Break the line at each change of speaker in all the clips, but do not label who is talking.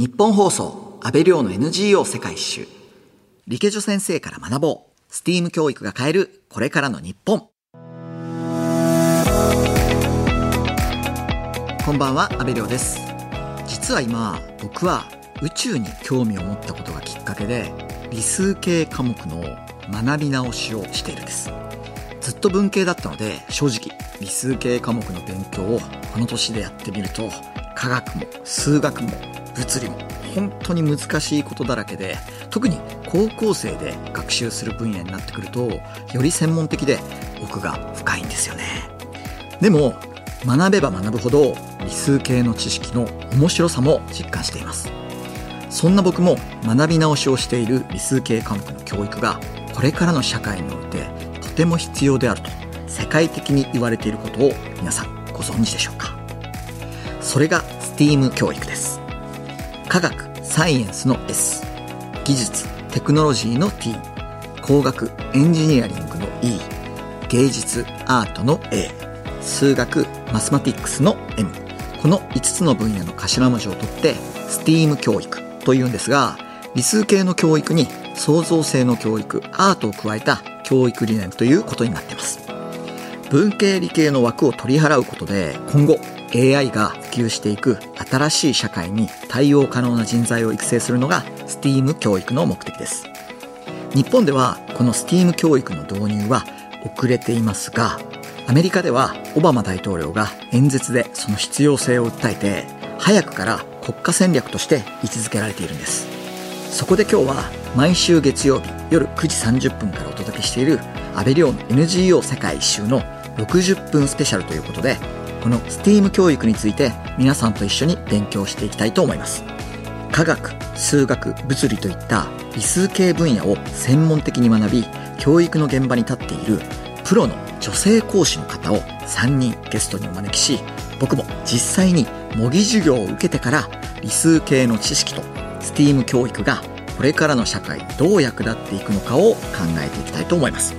日本放送安倍亮の NGO 世界一周。理系女先生から学ぼう。STEAM 教育が変えるこれからの日本。こんばんは安倍亮です。実は今僕は宇宙に興味を持ったことがきっかけで理数系科目の学び直しをしているんです。ずっと文系だったので正直理数系科目の勉強をこの年でやってみると科学も数学も物理も本当に難しいことだらけで特に高校生で学習する分野になってくるとより専門的で奥が深いんですよね。でも学べば学ぶほど理数系の知識の面白さも実感しています。そんな僕も学び直しをしている理数系科目の教育がこれからの社会においてとても必要であると世界的に言われていることを皆さんご存知でしょうか。それが STEAM 教育です。科学サイエンスの S 技術テクノロジーの T 工学エンジニアリングの E 芸術アートの A 数学マスマティックスの M この5つの分野の頭文字を取って STEAM 教育というんですが理数系の教育に創造性の教育アートを加えた教育理念ということになっています。文系理系の枠を取り払うことで今後 AI が普及していく新しい社会に対応可能な人材を育成するのが STEAM 教育の目的です。日本ではこの STEAM 教育の導入は遅れていますがアメリカではオバマ大統領が演説でその必要性を訴えて早くから国家戦略として位置づけられているんです。そこで今日は毎週月曜日夜9時30分からお届けしている安倍亮の NGO 世界一周の60分スペシャルということでこの STEAM 教育について皆さんと一緒に勉強していきたいと思います。科学数学物理といった理数系分野を専門的に学び教育の現場に立っているプロの女性講師の方を3人ゲストにお招きし僕も実際に模擬授業を受けてから理数系の知識と STEAM 教育がこれからの社会どう役立っていくのかを考えていきたいと思います。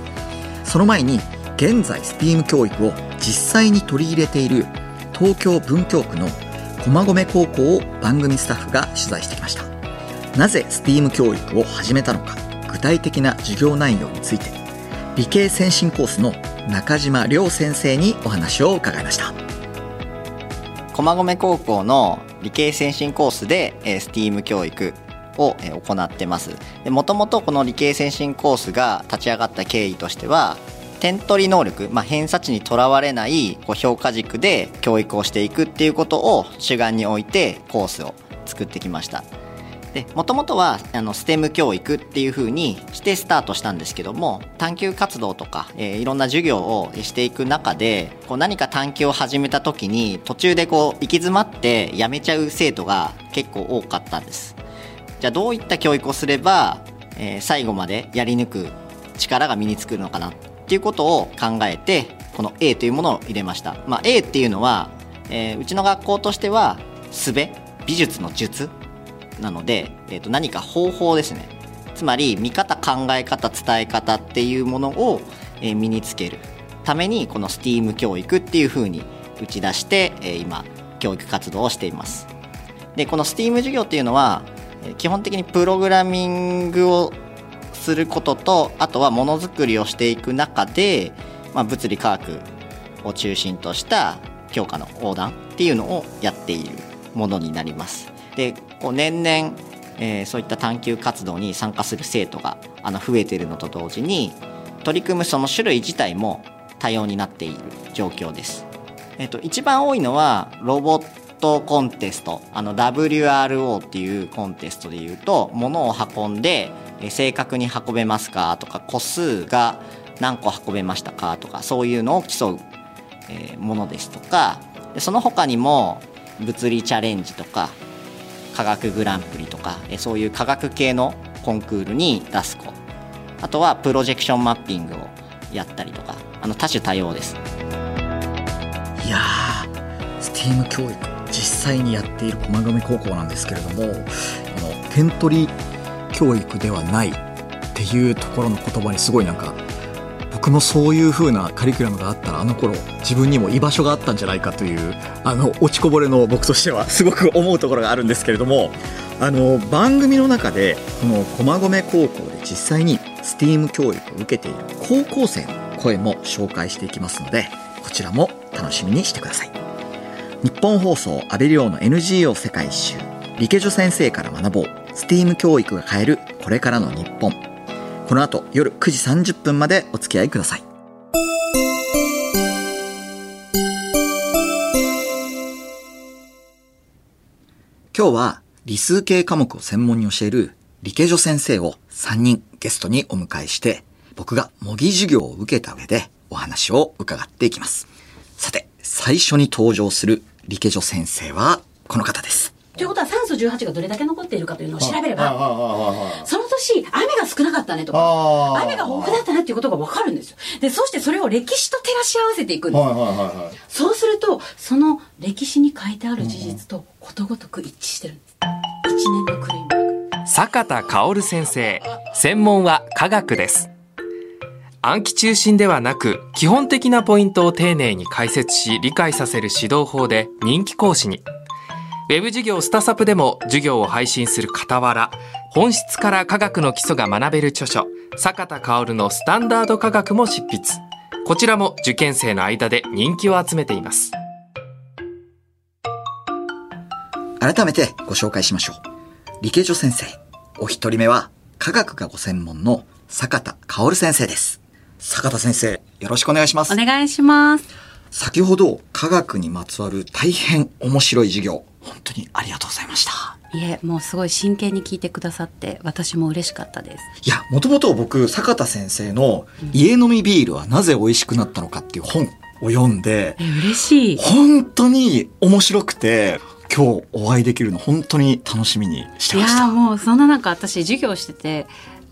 その前に現在 STEAM 教育を実際に取り入れている東京文京区の駒込高校を番組スタッフが取材してきました。なぜ STEAM 教育を始めたのか具体的な授業内容について理系先進コースの中島亮先生にお話を伺いました。
駒込高校の理系先進コースで STEAM 教育を行ってます。もともとこの理系先進コースが立ち上がった経緯としては点取り能力、まあ、偏差値にとらわれないこう評価軸で教育をしていくっていうことを主眼に置いてコースを作ってきました。でもともとはあの STEM 教育っていう風にしてスタートしたんですけども探究活動とか、えー、いろんな授業をしていく中でこう何か探究を始めた時に途中でこう行き詰まってやめちゃう生徒が結構多かったんです。じゃあどういった教育をすれば、えー、最後までやり抜く力が身につくのかなっていうことを考えてこの A というものを入れました、まあ、A っていうのは、えー、うちの学校としては術美術の術なので、えー、と何か方法ですね。つまり見方考え方伝え方っていうものを、え、身につけるためにこの STEAM 教育っていうふうに打ち出して、え、今教育活動をしています。でこの STEAM 授業っていうのは基本的にプログラミングをすることとあとはものづくりをしていく中で、まあ、物理科学を中心とした教科の横断っていうのをやっているものになります。でこう年々、えー、そういった探究活動に参加する生徒があの増えているのと同時に取り組むその種類自体も多様になっている状況です。えっ、ー、と一番多いのはロボットコンテストあの WRO っていうコンテストでいうと物を運んで正確に運べますか？とか個数が何個運べましたか？とかそういうのを競う、ものですとか。でその他にも物理チャレンジとか科学グランプリとかそういう科学系のコンクールに出す子。あとはプロジェクションマッピングをやったりとか。あの多種多様です。
いやー STEAM 教育実際にやっている駒込高校なんですけれどもあの点取り教育ではないっていうところの言葉にすごいなんか僕もそういう風なカリキュラムがあったらあの頃自分にも居場所があったんじゃないかというあの落ちこぼれの僕としてはすごく思うところがあるんですけれどもあの番組の中でこの駒込高校で実際に STEAM 教育を受けている高校生の声も紹介していきますのでこちらも楽しみにしてください。日本放送安倍亮の NGO 世界一周理系女先生から学ぼう。STEAM 教育が変えるこれからの日本。この後夜9時30分までお付き合いください。今日は理数系科目を専門に教える理系女先生を3人ゲストにお迎えして僕が模擬授業を受けた上でお話を伺っていきます。さて最初に登場する理系女先生はこの方です。
ということは酸素18がどれだけ残っているかというのを調べれば、その年、雨が少なかったねとか、雨が豊富だったなっていうことがわかるんですよ。で、そしてそれを歴史と照らし合わせていくんです。そうすると、その歴史に書いてある事実とことごとく一致してるんです。1年のクリー
ム坂田薫先生、専門は科学です。暗記中心ではなく、基本的なポイントを丁寧に解説し、理解させる指導法で人気講師に。ウェブ授業スタサプでも授業を配信する傍ら、本質から科学の基礎が学べる著書、坂田薫のスタンダード科学も執筆。こちらも受験生の間で人気を集めています。
改めてご紹介しましょう。理系女先生。お一人目は科学がご専門の坂田薫先生です。坂田先生、よろしくお願いします。
お願いします。
先ほど科学にまつわる大変面白い授業本当にありがとうございました。
いえもうすごい真剣に聞いてくださって私も嬉しかったです。
いやもともと僕坂田先生の「家飲みビールはなぜ美味しくなったのか」っていう本を読んで、
え嬉しい。
本当に面白くて今日お会いできるの本当に楽しみにしてました。い
やもうそんな中私授業してて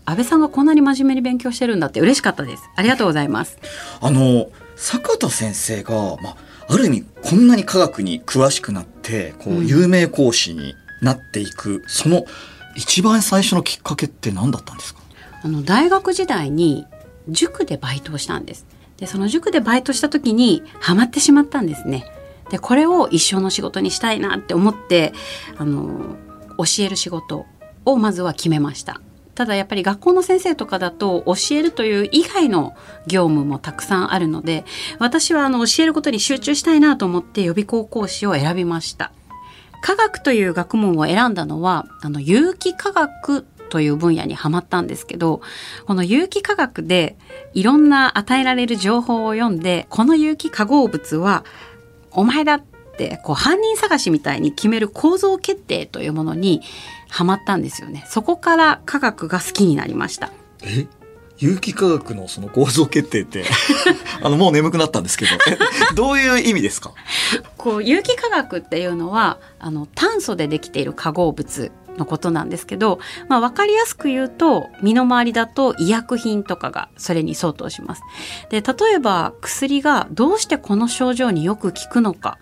安倍さんがこんなに真面目に勉強してるんだって嬉しかったです。ありがとうございます。
あの坂田先生がまあある意味こんなに科学に詳しくなってこう有名講師になっていく、うん、その一番最初のきっかけって何だったんですか？
あの大学時代に塾でバイトをしたんです。でその塾でバイトした時にハマってしまったんですね。でこれを一生の仕事にしたいなって思ってあの教える仕事をまずは決めましたただやっぱり学校の先生とかだと教えるという以外の業務もたくさんあるので私はあの教えることに集中したいなと思って予備校講師を選びました。科学という学問を選んだのはあの有機化学という分野にはまったんですけどこの有機化学でいろんな与えられる情報を読んでこの有機化合物はお前だってこう犯人探しみたいに決める構造決定というものにハマったんですよね。そこから科学が好きになりました。
え？有機化学のその構造決定って。あのもう眠くなったんですけど。どういう意味ですか？
こう有機化学っていうのはあの炭素でできている化合物のことなんですけど、まあ、分かりやすく言うと身の回りだと医薬品とかがそれに相当します。で例えば薬がどうしてこの症状によく効くのか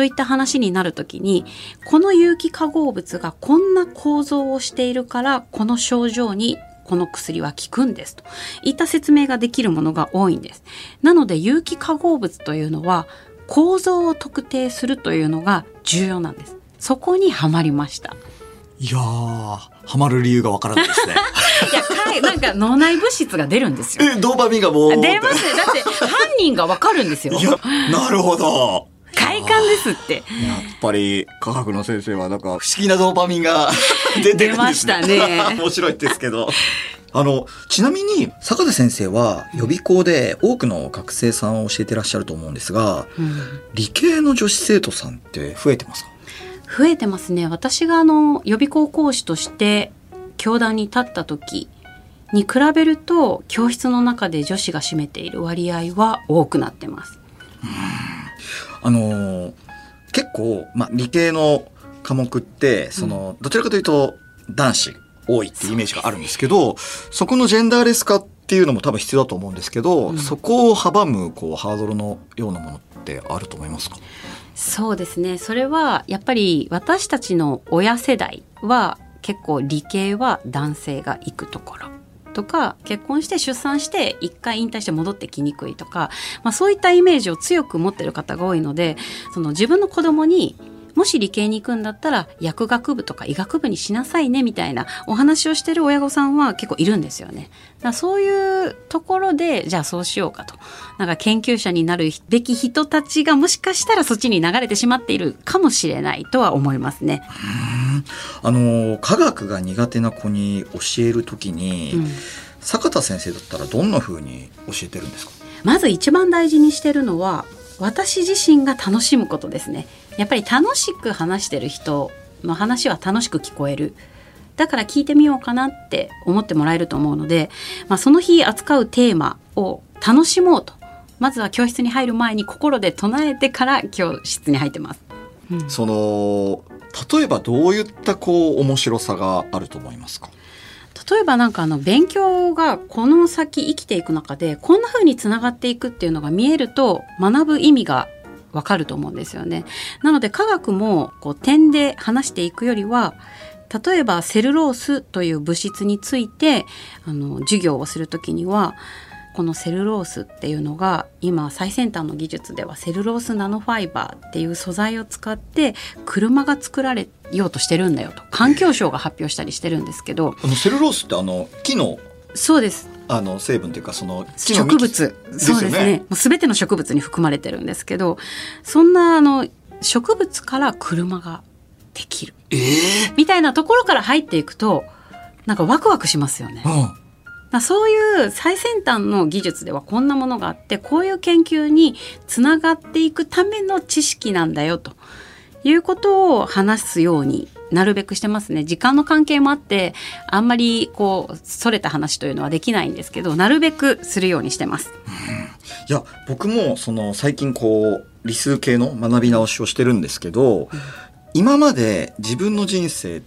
といった話になるときにこの有機化合物がこんな構造をしているからこの症状にこの薬は効くんですといった説明ができるものが多いんです。なので有機化合物というのは構造を特定するというのが重要なんです。そこにはまりました。
いやハマる理由がわからないですね。
いや、なんか脳内物質が出るんですよ。
え、ドーパミンがもう。
出ますね。だって犯人がわかるんですよ。
いや、なるほど。
快感ですって。やっ
ぱり科学の先生はなんか不思議なドーパミンが 出てるんですね。出
ましたね。
面白いですけど。あの、ちなみに、坂田先生は予備校で多くの学生さんを教えてらっしゃると思うんですが、うん、理系の女子生徒さんって増えてますか？
増えてますね。私があの、予備校講師として教壇に立った時に比べると、教室の中で女子が占めている割合は多くなってます。
うんあのー、結構、まあ、理系の科目ってその、どちらかというと男子多いっていうイメージがあるんですけどそこのジェンダーレス化っていうのも多分必要だと思うんですけど、うん、そこを阻むこうハードルのようなものってあると思いますか？
そうですね。それはやっぱり私たちの親世代は結構理系は男性が行くところとか結婚して出産して一回引退して戻ってきにくいとか、まあ、そういったイメージを強く持ってる方が多いのでその自分の子供にもし理系に行くんだったら薬学部とか医学部にしなさいねみたいなお話をしてる親御さんは結構いるんですよね。だそういうところでじゃあそうしようかと。なんか研究者になるべき人たちがもしかしたらそっちに流れてしまっているかもしれないとは思いますね。
あの科学が苦手な子に教えるときに、
うん
坂田先生だったらどんな風に教えてるんですか？
まず一番大事にしてるのは私自身が楽しむことですねやっぱり楽しく話してる人の話は楽しく聞こえる。だから聞いてみようかなって思ってもらえると思うので、まあ、その日扱うテーマを楽しもうと。まずは教室に入る前に心で唱えてから教室に入ってます。うん。
その例えばどういったこう面白さがあると思いますか？
例えばなんかあの勉強がこの先生きていく中でこんな風につながっていくっていうのが見えると学ぶ意味がわかると思うんですよね。なので科学もこう点で話していくよりは例えばセルロースという物質についてあの授業をするときにはこのセルロースっていうのが今最先端の技術ではセルロースナノファイバーっていう素材を使って車が作られようとしてるんだよと。環境省が発表したりしてるんですけど。
あのセルロースってあの木の
そうです
あの成分というかその
植物。そうですね。もう全ての植物に含まれてるんですけどそんなあの植物から車ができる。
ええ
みたいなところから入っていくとなんかワクワクしますよね。
うん。
まあそういう最先端の技術ではこんなものがあってこういう研究につながっていくための知識なんだよということを話すようになるべくしてますね。時間の関係もあってあんまりこうそれた話というのはできないんですけどなるべくするようにしてます。
いや僕もその最近こう理数系の学び直しをしてるんですけど、今まで自分の人生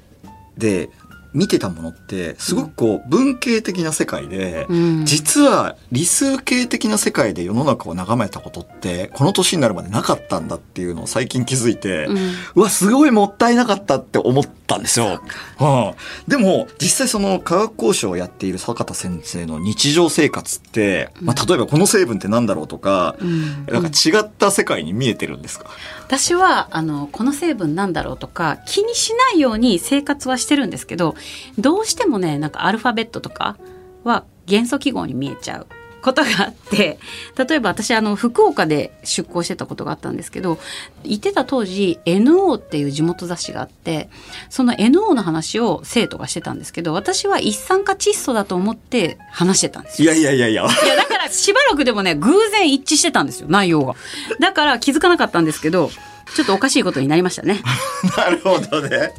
で見てたものってすごくこう文系的な世界で、
うん。
実は理数系的な世界で世の中を眺めたことってこの年になるまでなかったんだっていうのを最近気づいて、
うん。
うわすごいもったいなかったって思ったんですよ。はあ、でも実際その科学交渉をやっている坂田先生の日常生活って、まあ、例えばこの成分って何だろうとか、
うん。
なんか違った世界に見えてるんですか、
私はあのこの成分なんだろうとか気にしないように生活はしてるんですけどどうしてもねなんかアルファベットとかは元素記号に見えちゃう。ことがあって例えば私あの福岡で出向してたことがあったんですけど行ってた当時 NO っていう地元雑誌があってその NO の話を生徒がしてたんですけど私は一酸化窒素だと思って話してたんですよ
いやいやいやいや。
いや、だからしばらくでもね、偶然一致してたんですよ、内容が。だから気づかなかったんですけど、ちょっとおかしいことになりましたね。
なるほどね。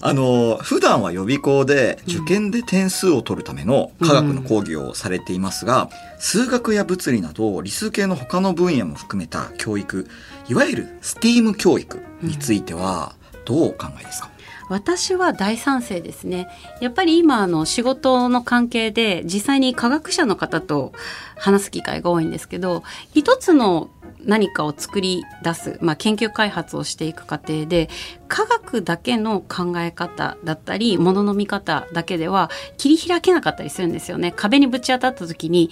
あの、普段は予備校で受験で点数を取るための科学の講義をされていますが、数学や物理など理数系の他の分野も含めた教育、いわゆる STEAM 教育についてはどうお考えですか、
私は大賛成ですね。やっぱり今あの仕事の関係で実際に科学者の方と話す機会が多いんですけど、一つの何かを作り出す、まあ、研究開発をしていく過程で科学だけの考え方だったりものの見方だけでは切り開けなかったりするんですよね。壁にぶち当たった時に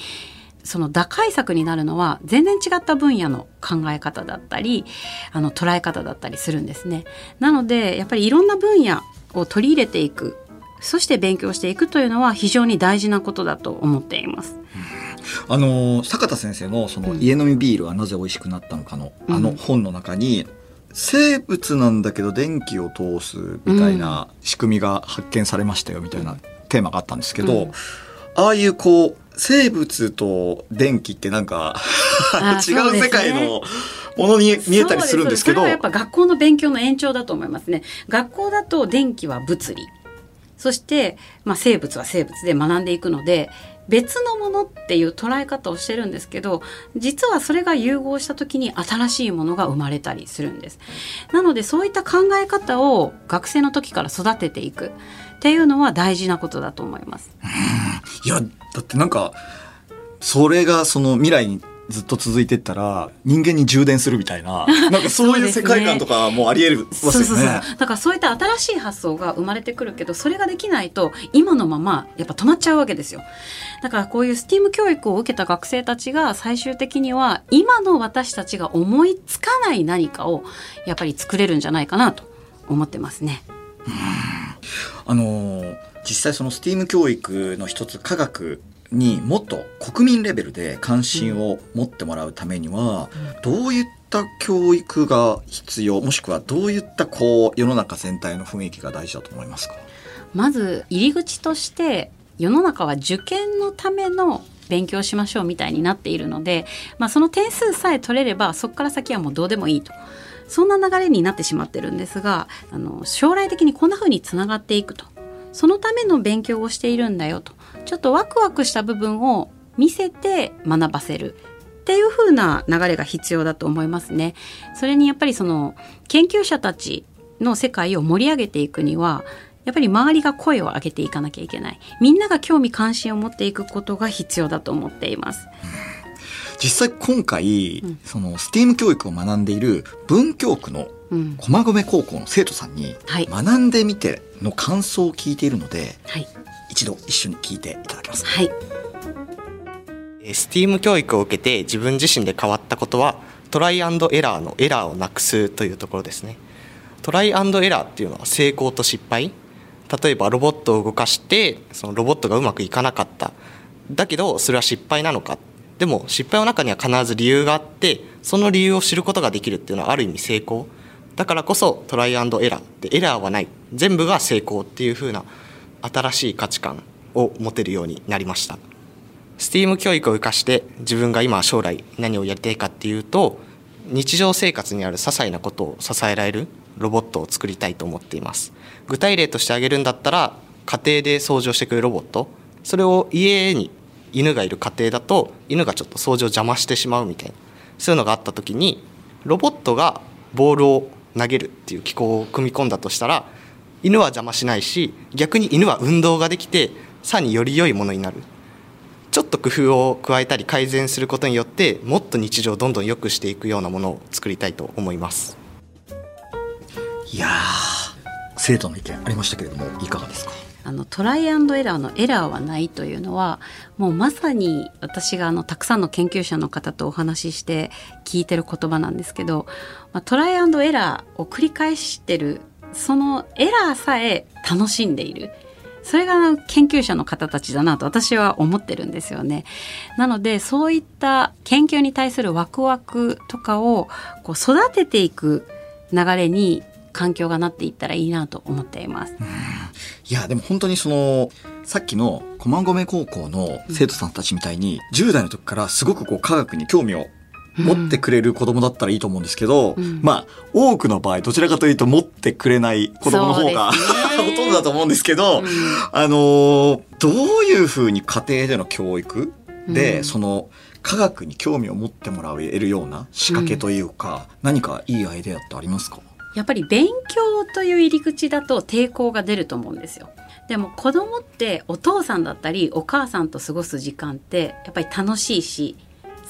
その打開策になるのは全然違った分野の考え方だったりあの捉え方だったりするんですね。なのでやっぱりいろんな分野を取り入れていくそして勉強していくというのは非常に大事なことだと思っています。
あの坂田先生のその
うん。
家飲みビールはなぜ美味しくなったのかの、
うん。
あの本の中に生物なんだけど電気を通すみたいな仕組みが発見されましたよみたいなテーマがあったんですけど、
うん。
ああいうこう生物と電気ってなんか
あ
違う世界のものに見えたりするんですけど
そうそれはやっぱ学校の勉強の延長だと思いますね。学校だと電気は物理。そして、まあ、生物は生物で学んでいくので別のものっていう捉え方をしてるんですけど実はそれが融合した時に新しいものが生まれたりするんです。なのでそういった考え方を学生の時から育てていくっていうのは大事なことだと思います。
いやだってなんかそれがその未来にずっと続いてったら人間に充電するみたいな なんかそういう世界観とかもありえるますよね。
そうそうそうだからそういった新しい発想が生まれてくるけどそれができないと今のままやっぱ止まっちゃうわけですよだからこういう STEAM 教育を受けた学生たちが最終的には今の私たちが思いつかない何かをやっぱり作れるんじゃないかなと思ってますね。
あのー実際その STEAM 教育の一つ科学にもっと国民レベルで関心を持ってもらうためには、どういった教育が必要もしくはどういったこう世の中全体の雰囲気が大事だと思いますか？
まず入り口として世の中は受験のための勉強しましょうみたいになっているので、まあ、その点数さえ取れればそこから先はもうどうでもいいと。そんな流れになってしまってるんですがあの将来的にこんな風につながっていくとそのための勉強をしているんだよとちょっとワクワクした部分を見せて学ばせるっていう風な流れが必要だと思いますね。それにやっぱりその研究者たちの世界を盛り上げていくにはやっぱり周りが声を上げていかなきゃいけないみんなが興味関心を持っていくことが必要だと思っています。
実際今回、
うん
その STEAM 教育を学んでいる文京区の
うん、
駒込高校の生徒さんに
はい。
学んでみての感想を聞いているので
はい。
一度一緒に聞いていただけますか？
はい。
えー STEAM 教育を受けて自分自身で変わったことはトライアンドエラーのエラーをなくすというところですね。トライアンドエラーっていうのは成功と失敗。例えばロボットを動かしてそのロボットがうまくいかなかった。だけどそれは失敗なのか。でも失敗の中には必ず理由があってその理由を知ることができるっていうのはある意味成功だからこそトライアンドエラーでエラーはない。全部が成功っていう風な新しい価値観を持てるようになりました。STEAM 教育を生かして自分が今将来何をやりたいかっていうと日常生活にある些細なことを支えられるロボットを作りたいと思っています。具体例として挙げるんだったら家庭で掃除をしてくれるロボット。それを家に犬がいる家庭だと犬がちょっと掃除を邪魔してしまうみたいな。そういうのがあった時にロボットがボールを投げるっていう機構を組み込んだとしたら犬は邪魔しないし逆に犬は運動ができてさらにより良いものになる。ちょっと工夫を加えたり改善することによってもっと日常をどんどん良くしていくようなものを作りたいと思います。
いやー生徒の意見ありましたけれどもいかがですか？
あのトライアンドエラーのエラーはないというのはもうまさに私があのたくさんの研究者の方とお話しして聞いてる言葉なんですけど、まあ、トライアンドエラーを繰り返してるそのエラーさえ楽しんでいるそれがあの研究者の方たちだなと私は思ってるんですよね。なのでそういった研究に対するワクワクとかをこう育てていく流れに環境がなっていったらいいなと思っています。
いやでも本当にそのさっきの駒込高校の生徒さんたちみたいに、10代の時からすごくこう科学に興味を持ってくれる子供だったらいいと思うんですけど、
うん。
まあ多くの場合どちらかというと持ってくれない子供の方が、ほとんどだと思うんですけど、
うん。
あのーどういうふうに家庭での教育で、
うん。
その科学に興味を持ってもらえるような仕掛けというか、何かいいアイデアってありますか？
やっぱり勉強という入り口だと抵抗が出ると思うんですよ。でも子供ってお父さんだったりお母さんと過ごす時間ってやっぱり楽しいし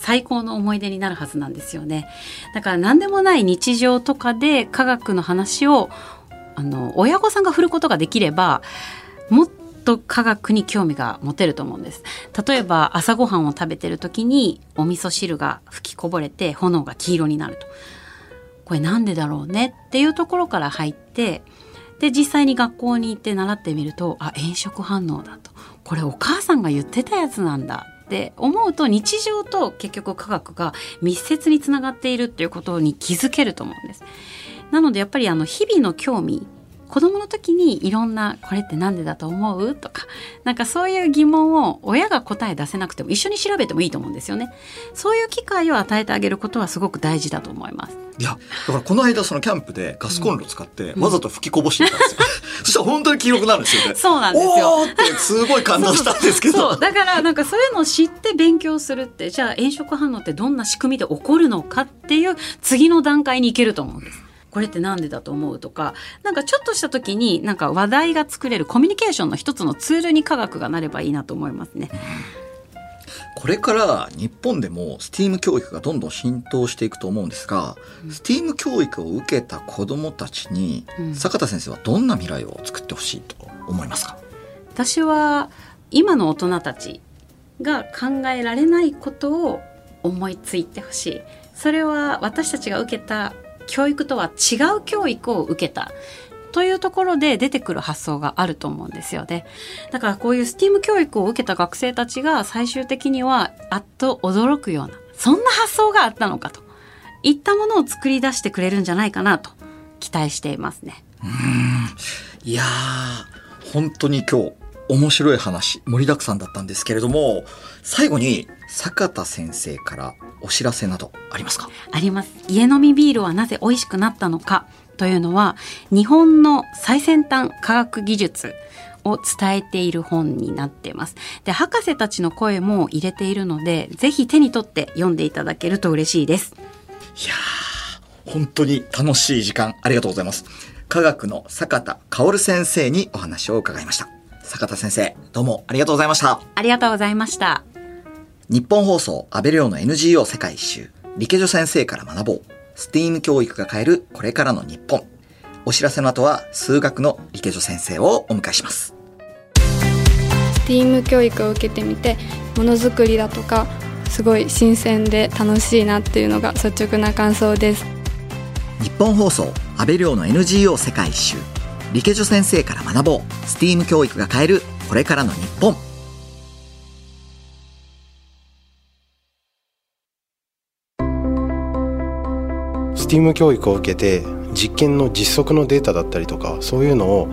最高の思い出になるはずなんですよね。だから何でもない日常とかで科学の話をあの親御さんが振ることができればもっと科学に興味が持てると思うんです。例えば朝ごはんを食べてる時にお味噌汁が吹きこぼれて炎が黄色になると。これなんでだろうね？っていうところから入ってで実際に学校に行って習ってみるとあ炎色反応だとこれお母さんが言ってたやつなんだって思うと日常と結局科学が密接につながっているっていうことに気づけると思うんです。なのでやっぱりあの日々の興味子供の時にいろんな「これってなんでだと思う?」とかなんかそういう疑問を親が答え出せなくても一緒に調べてもいいと思うんですよね。そういう機会を与えてあげることはすごく大事だと思います。
いや、だからこの間そのキャンプでガスコンロを使ってわざと吹きこぼしてみたんですよ。そしたら本当に黄色くなるんですよね。
そうなんですよ。
ってすごい感動したんですけど。
だからなんかそういうのを知って勉強するってじゃあ炎色反応ってどんな仕組みで起こるのかっていう次の段階に行けると思うんです。これってなんでだと思うとかなんかちょっとした時になんか話題が作れるコミュニケーションの一つのツールに科学がなればいいなと思いますね。
これから日本でも STEAM 教育がどんどん浸透していくと思うんですが、うん、STEAM 教育を受けた子どもたちに、うん、坂田先生はどんな未来を作ってほしいと思いますか？
私は今の大人たちが考えられないことを思いついてほしい。それは私たちが受けた教育とは違う教育を受けたというところで出てくる発想があると思うんですよね。だからこういう STEAM 教育を受けた学生たちが最終的にはあっと驚くような、そんな発想があったのかといったものを作り出してくれるんじゃないかなと期待していますね。
うんいやー、本当に今日面白い話盛りだくさんだったんですけれども、最後に坂田先生からお知らせなどありますか？
あります。家飲みビールはなぜ美味しくなったのかというのは日本の最先端科学技術を伝えている本になっています。で、博士たちの声も入れているので、ぜひ手に取って読んでいただけると嬉しいです。
いやー、本当に楽しい時間ありがとうございます。科学の坂田薫先生にお話を伺いました。坂田先生、どうもありがとうございました。
ありがとうございました。
日本放送安倍亮の NGO 世界一周、理系女先生から学ぼう。STEAM 教育が変えるこれからの日本。お知らせの後は数学の理系女先生をお迎えします。
STEAM 教育を受けてみて、ものづくりだとか、すごい新鮮で楽しいなっていうのが率直な感想です。
日本放送安倍亮の NGO 世界一周。理系女先生から学ぼう。STEAM 教育が変えるこれからの日本。
STEAM 教育を受けて実験の実測のデータだったりとかそういうのを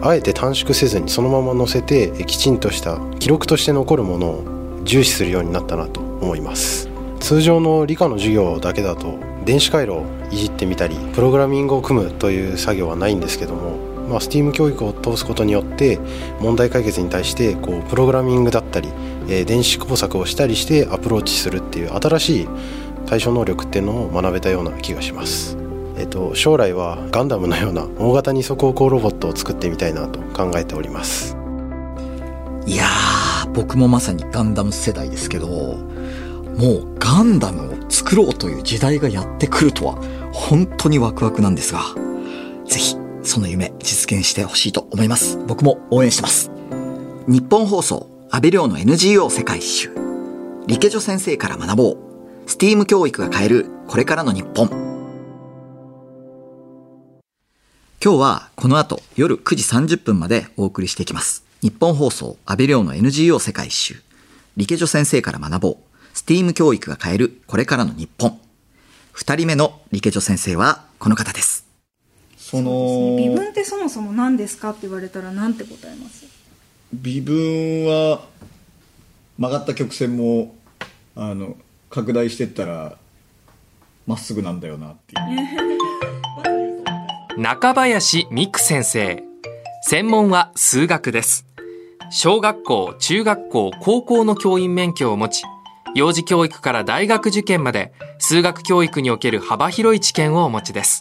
あえて短縮せずにそのまま載せてきちんとした記録として残るものを重視するようになったなと思います通常の理科の授業だけだと電子回路をいじってみたりプログラミングを組むという作業はないんですけども、まあ、STEAM 教育を通すことによって問題解決に対してこうプログラミングだったり、えー、電子工作をしたりしてアプローチするっていう新しい対処能力っていうのを学べたような気がします。えっと、将来はガンダムのような大型二足歩行ロボットを作ってみたいなと考えております
いやー僕もまさにガンダム世代ですけどもうガンダムを作ろうという時代がやってくるとは本当にワクワクなんですがぜひその夢実現してほしいと思います僕も応援してます日本放送安倍亮の NGO 世界一周理系女先生から学ぼう STEAM 教育が変えるこれからの日本。今日はこの後夜9時30分までお送りしていきます。日本放送安倍亮の NGO 世界一周。理系女先生から学ぼう。STEAM 教育が変えるこれからの日本。二人目の理系女先生はこの方です。
その、ね、微分ってそもそも何ですかって言われたら何て答えます？
微分は曲がった曲線もあの拡大してったらまっすぐなんだよなっていう。
中林美久先生。専門は数学です。小学校中学校高校の教員免許を持ち幼児教育から大学受験まで数学教育における幅広い知見をお持ちです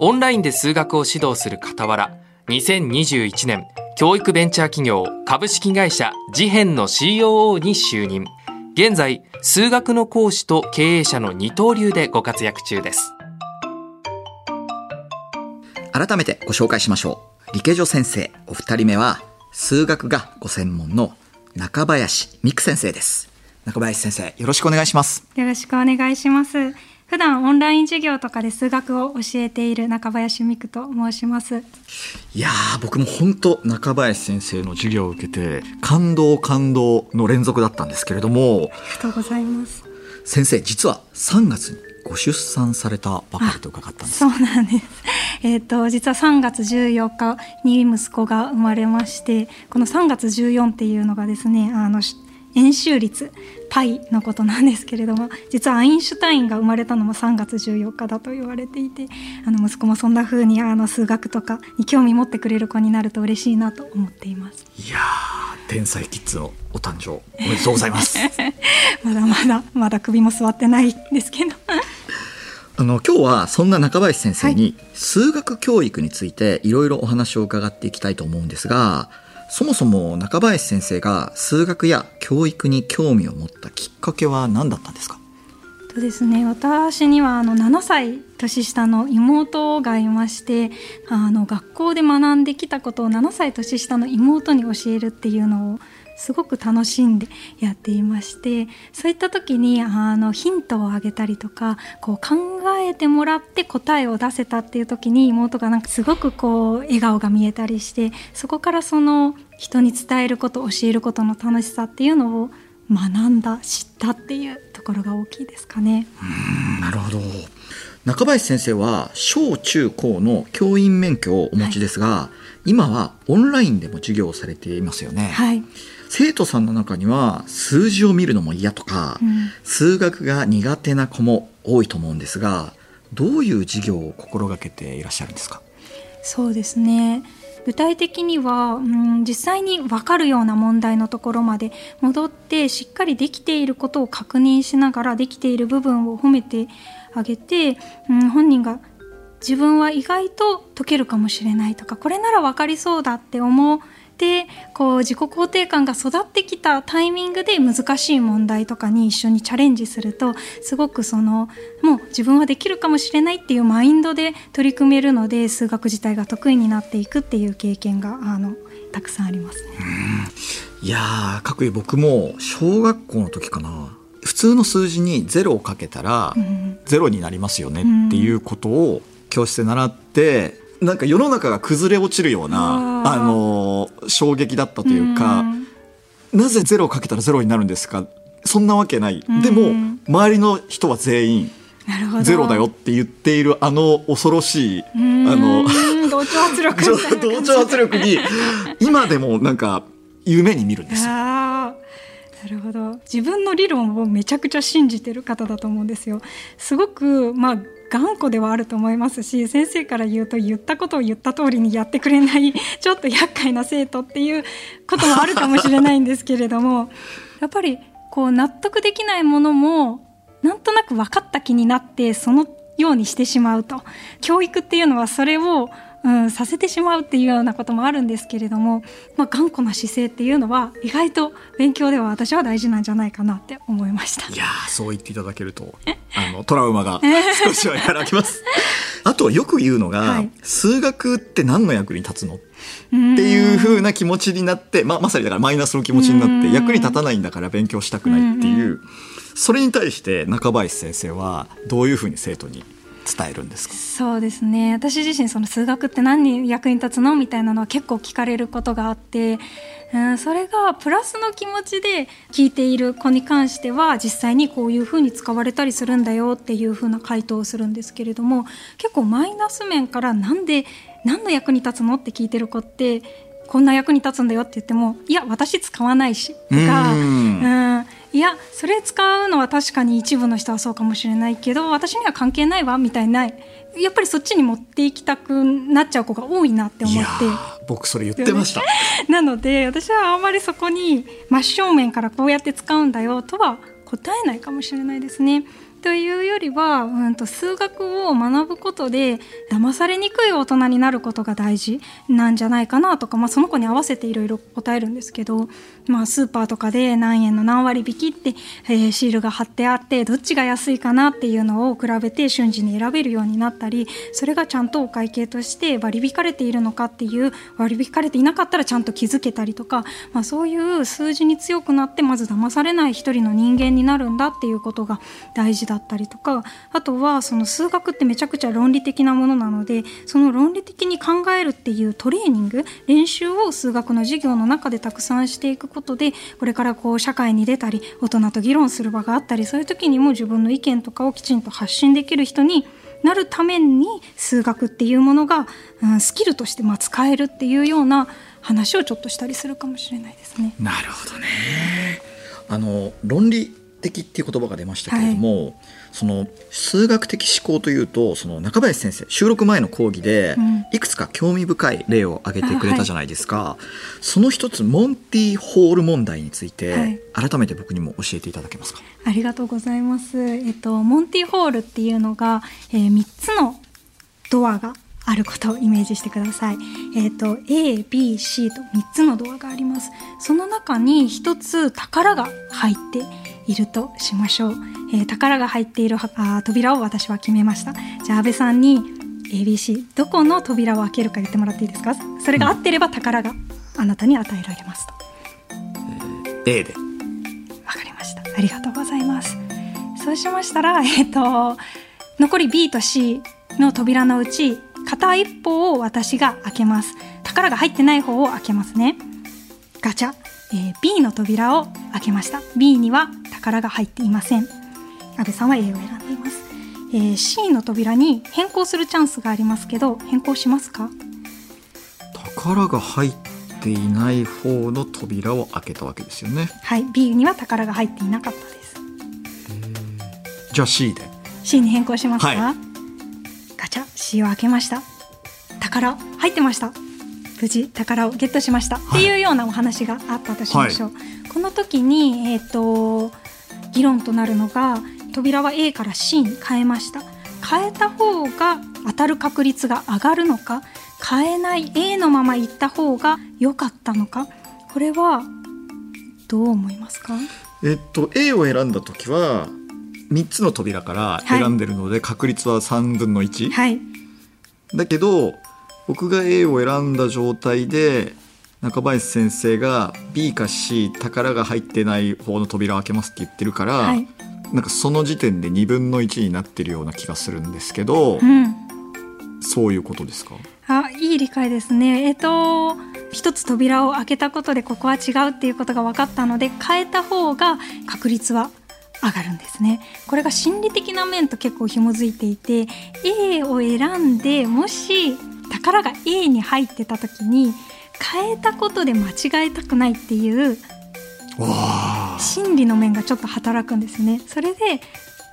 オンラインで数学を指導する傍ら2021年教育ベンチャー企業株式会社事変の COO に就任現在、数学の講師と経営者の二刀流でご活躍中です。
改めてご紹介しましょう。理系女先生、お二人目は、数学がご専門の中林美久先生です。中林先生、よろしくお願いします。
よろしくお願いします。普段オンライン授業とかで数学を教えている中林美久と申します。
いや僕も本当中林先生の授業を受けて感動感動の連続だったんですけれども。あり
がとうございます。
先生実は3月にご出産されたばかりと伺ったんです。そ
うなんです。えっ、ー、と実は3月14日に息子が生まれましてこの3月14っていうのがですねあの円周率パイのことなんですけれども実はアインシュタインが生まれたのも3月14日だと言われていてあの息子もそんな風にあに数学とかに興味持ってくれる子になると嬉しいなと思っています。
いや天才キッズのお誕生おめでとうございます。
まだまだまだ首も座ってないですけど。
あの今日はそんな中林先生に数学教育についていろいろお話を伺っていきたいと思うんですがそもそも中林先生が数学や教育に興味を持ったきっかけは何だったんですか？
とですね私にはあの7歳年下の妹がいましてあの学校で学んできたことを7歳年下の妹に教えるっていうのをすごく楽しんでやっていましてそういった時にあのヒントをあげたりとかこう考えてもらって答えを出せたっていう時に妹がなんかすごくこう笑顔が見えたりしてそこからその人に伝えること教えることの楽しさっていうのを学んだ知ったっていうところが大きいですかね。
なるほど中林先生は小中高の教員免許をお持ちですが、はい、今はオンラインでも授業をされていますよね。
はい
生徒さんの中には数字を見るのも嫌とか、うん、数学が苦手な子も多いと思うんですがどういう授業を心がけていらっしゃるんですか？
そうですね。具体的には、うん、実際に分かるような問題のところまで戻ってしっかりできていることを確認しながらできている部分を褒めてあげて、うん、本人が自分は意外と解けるかもしれないとかこれなら分かりそうだって思うでこう自己肯定感が育ってきたタイミングで難しい問題とかに一緒にチャレンジするとすごくそのもう自分はできるかもしれないっていうマインドで取り組めるので数学自体が得意になっていくっていう経験があのたくさんありますね。
いやかっこいい。僕も小学校の時かな。普通の数字に0をかけたら0になりますよねっていうことを教室で習ってなんか世の中が崩れ落ちるようなあの衝撃だったというか、なぜゼロをかけたらゼロになるんですか？そんなわけない、でも周りの人は全員ゼロだよって言っているあの恐ろしいあの
同調圧力
同調圧力に今でもなんか夢に見るんです。よ。
なるほど。自分の理論をめちゃくちゃ信じてる方だと思うんですよ。すごくまあ頑固ではあると思いますし先生から言うと言ったことを言った通りにやってくれないちょっと厄介な生徒っていうことはあるかもしれないんですけれども やっぱりこう納得できないものもなんとなく分かった気になってそのようにしてしまうと教育っていうのはそれをうん、させてしまうっていうようなこともあるんですけれども、まあ、頑固な姿勢っていうのは意外と勉強では私は大事なんじゃないかなって思いました。
いやそう言っていただけるとあのトラウマが少しは和らぎます。あとよく言うのが、はい、数学って何の役に立つの？っていうふうな気持ちになって、まあ、まさにだからマイナスの気持ちになって役に立たないんだから勉強したくないっていう。それに対して中林先生はどういうふうに生徒に伝えるんですか？
そうですね。私自身その数学って何に役に立つの？みたいなのは結構聞かれることがあって、うん、それがプラスの気持ちで聞いている子に関しては実際にこういうふうに使われたりするんだよっていうふうな回答をするんですけれども結構マイナス面からなんで何の役に立つのって聞いてる子ってこんな役に立つんだよって言ってもいや私使わないしとかうんいやそれ使うのは確かに一部の人はそうかもしれないけど私には関係ないわみたいなやっぱりそっちに持っていきたくなっちゃう子が多いなって思って。
僕それ言ってました。
なので私はあんまりそこに真正面からこうやって使うんだよとは答えないかもしれないですね。というよりは、うん、と数学を学ぶことで騙されにくい大人になることが大事なんじゃないかなとか、まあ、その子に合わせていろいろ答えるんですけど、まあ、スーパーとかで何円の何割引きって、えー、シールが貼ってあってどっちが安いかなっていうのを比べて瞬時に選べるようになったりそれがちゃんとお会計として割り引かれているのかっていう割り引かれていなかったらちゃんと気づけたりとか、まあ、そういう数字に強くなってまず騙されない一人の人間になるんだっていうことが大事だったりとかあとはその数学ってめちゃくちゃ論理的なものなのでその論理的に考えるっていうトレーニング練習を数学の授業の中でたくさんしていくことことでこれからこう社会に出たり大人と議論する場があったりそういう時にも自分の意見とかをきちんと発信できる人になるために数学っていうものが、うん、スキルとしてまあ使えるっていうような話をちょっとしたりするかもしれないですね。
なるほどね。あの論理的っていう言葉が出ましたけれども、はい、その数学的思考というとその中林先生収録前の講義でいくつか興味深い例を挙げてくれたじゃないですか、はい、その一つモンティホール問題について、改めて僕にも教えていただけますか？
ありがとうございます、えっと、モンティホールっていうのが、えー、3つのドアがあることをイメージしてください。えっ、と A、B、C と3つのドアがあります。その中に1つ宝が入っているとしましょう。えー宝が入っているはあー扉を私は決めました。じゃあ安倍さんに ABC どこの扉を開けるか言ってもらっていいですか？それが合ってれば宝があなたに与えられますと。
A で
わかりました。ありがとうございます。そうしましたら、えっ、と、残り B と C の扉のうち、片一方を私が開けます。宝が入ってない方を開けますね。ガチャ。えー B の扉を開けました。B には宝が入っていません。安倍さんは A を選んでいます。えー C の扉に変更するチャンスがありますけど、変更しますか？
宝が入っていない方の扉を開けたわけですよね
はい。B には宝が入っていなかったです。
じゃあ C で
C に変更しますか、
はい
ガチャ C を開けました宝入ってました無事宝をゲットしました、っていうようなお話があったとしましょう、この時にえっ、と議論となるのが扉は A から C に変えました。変えた方が当たる確率が上がるのか変えない A のまま行った方が良かったのかこれはどう思いますか？
えっと A を選んだ時は3つの扉から選んでるので確率は3分の1、
はい。
だけど僕が A を選んだ状態で中林先生が B か C 宝が入ってない方の扉を開けますって言ってるから、
はい。
なんかその時点で2分の1になってるような気がするんですけど、
うん。
そういうことですか？
あいい理解ですね。えっ、と一つ扉を開けたことでここは違うっていうことが分かったので変えた方が確率は上がるんですね。これが心理的な面と結構紐づいていて A を選んでもし宝が A に入ってた時に変えたことで間違えたくないっていう心理の面がちょっと働くんですね。それで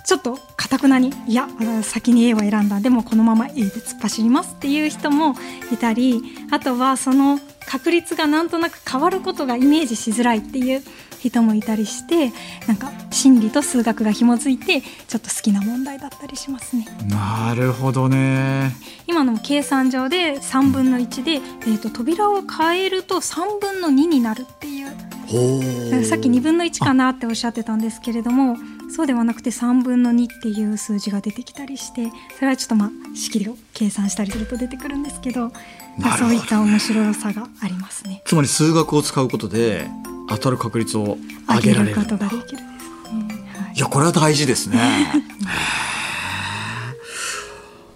ちょっとかたくなにいやあ先に A を選んだ。でもこのまま A で突っ走りますっていう人もいたりあとはその確率がなんとなく変わることがイメージしづらいっていう人もいたりしてなんか心理と数学が紐づいてちょっと好きな問題だったりしますね。
なるほどね
今のも計算上で3分の1で、えー、と扉を変えると3分の2になるっていうさっき2分の1かなっておっしゃってたんですけれどもそうではなくて3分の2っていう数字が出てきたりしてそれはちょっとまあ式を計算したりすると出てくるんですけどまあそういった面白さがありますね。
つまり数学を使うことで当たる確率を上
上げ
られる。
ことができるですね。はい
いやこれは大事ですね。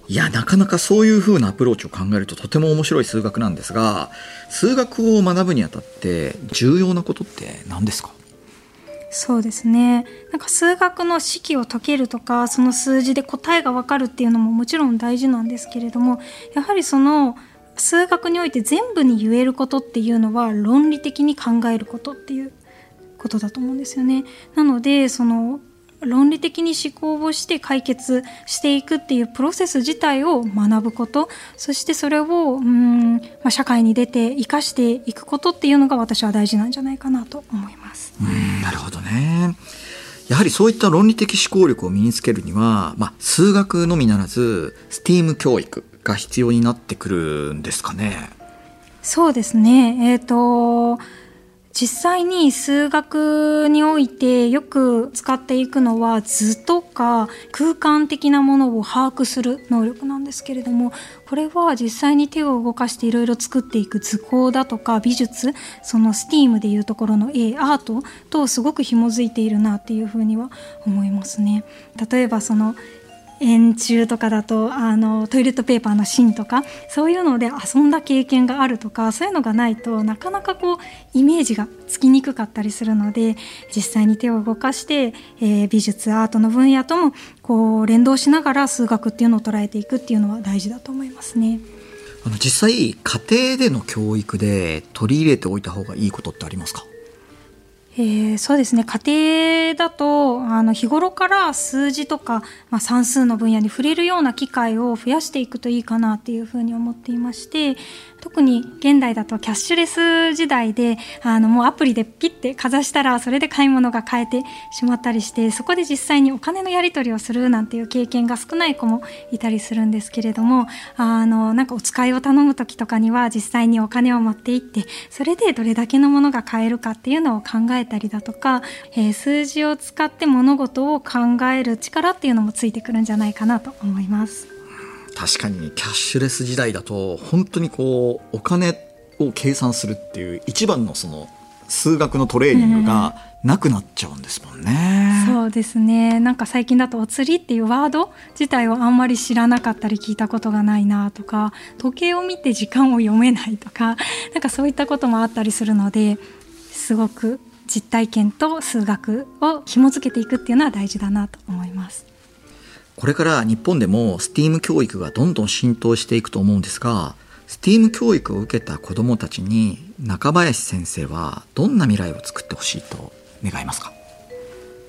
いやなかなかそういう風なアプローチを考えるととても面白い数学なんですが数学を学ぶにあたって重要なことって何ですか？
そうですね。なんか数学の式を解けるとかその数字で答えが分かるっていうのももちろん大事なんですけれどもやはりその数学において全部に言えることっていうのは論理的に考えることっていうことだと思うんですよね。なのでその論理的に思考をして解決していくっていうプロセス自体を学ぶことそしてそれをうん、まあ、社会に出て生かしていくことっていうのが私は大事なんじゃないかなと思います。
うんなるほどねやはりそういった論理的思考力を身につけるには、まあ、数学のみならず STEAM 教育が必要になってくるんですかね？
そうですね。えっ、と、実際に数学においてよく使っていくのは図とか空間的なものを把握する能力なんですけれどもこれは実際に手を動かしていろいろ作っていく図工だとか美術その STEAM でいうところの A アートとすごく紐づいているなっていうふうには思いますね。例えばその円柱とかだとあのトイレットペーパーの芯とかそういうので遊んだ経験があるとかそういうのがないとなかなかこうイメージがつきにくかったりするので実際に手を動かして、えー美術アートの分野ともこう連動しながら数学っていうのを捉えていくっていうのは大事だと思いますね。
あの実際家庭での教育で取り入れておいた方がいいことってありますか？
えー、そうですね。家庭だとあの日頃から数字とか、まあ、算数の分野に触れるような機会を増やしていくといいかなっていうふうに思っていまして特に現代だとキャッシュレス時代であのもうアプリでピッてかざしたらそれで買い物が買えてしまったりしてそこで実際にお金のやり取りをするなんていう経験が少ない子もいたりするんですけれどもあのなんかお使いを頼む時とかには実際にお金を持っていってそれでどれだけのものが買えるかっていうのを考えたりだとか、えー、数字を使って物事を考える力っていうのもついてくるんじゃないかなと思います。
確かにキャッシュレス時代だと本当にこうお金を計算するっていう一番のその数学のトレーニングがなくなっちゃうんですもんね、
うん、そうですね。なんか最近だとお釣りっていうワード自体をあんまり知らなかったり聞いたことがないなとか時計を見て時間を読めないとか なんかそういったこともあったりするのですごく実体験と数学を紐付けていくっていうのは大事だなと思います。
これから日本でも STEAM 教育がどんどん浸透していくと思うんですが STEAM 教育を受けた子どもたちに中林先生はどんな未来を作ってほしいと願いますか？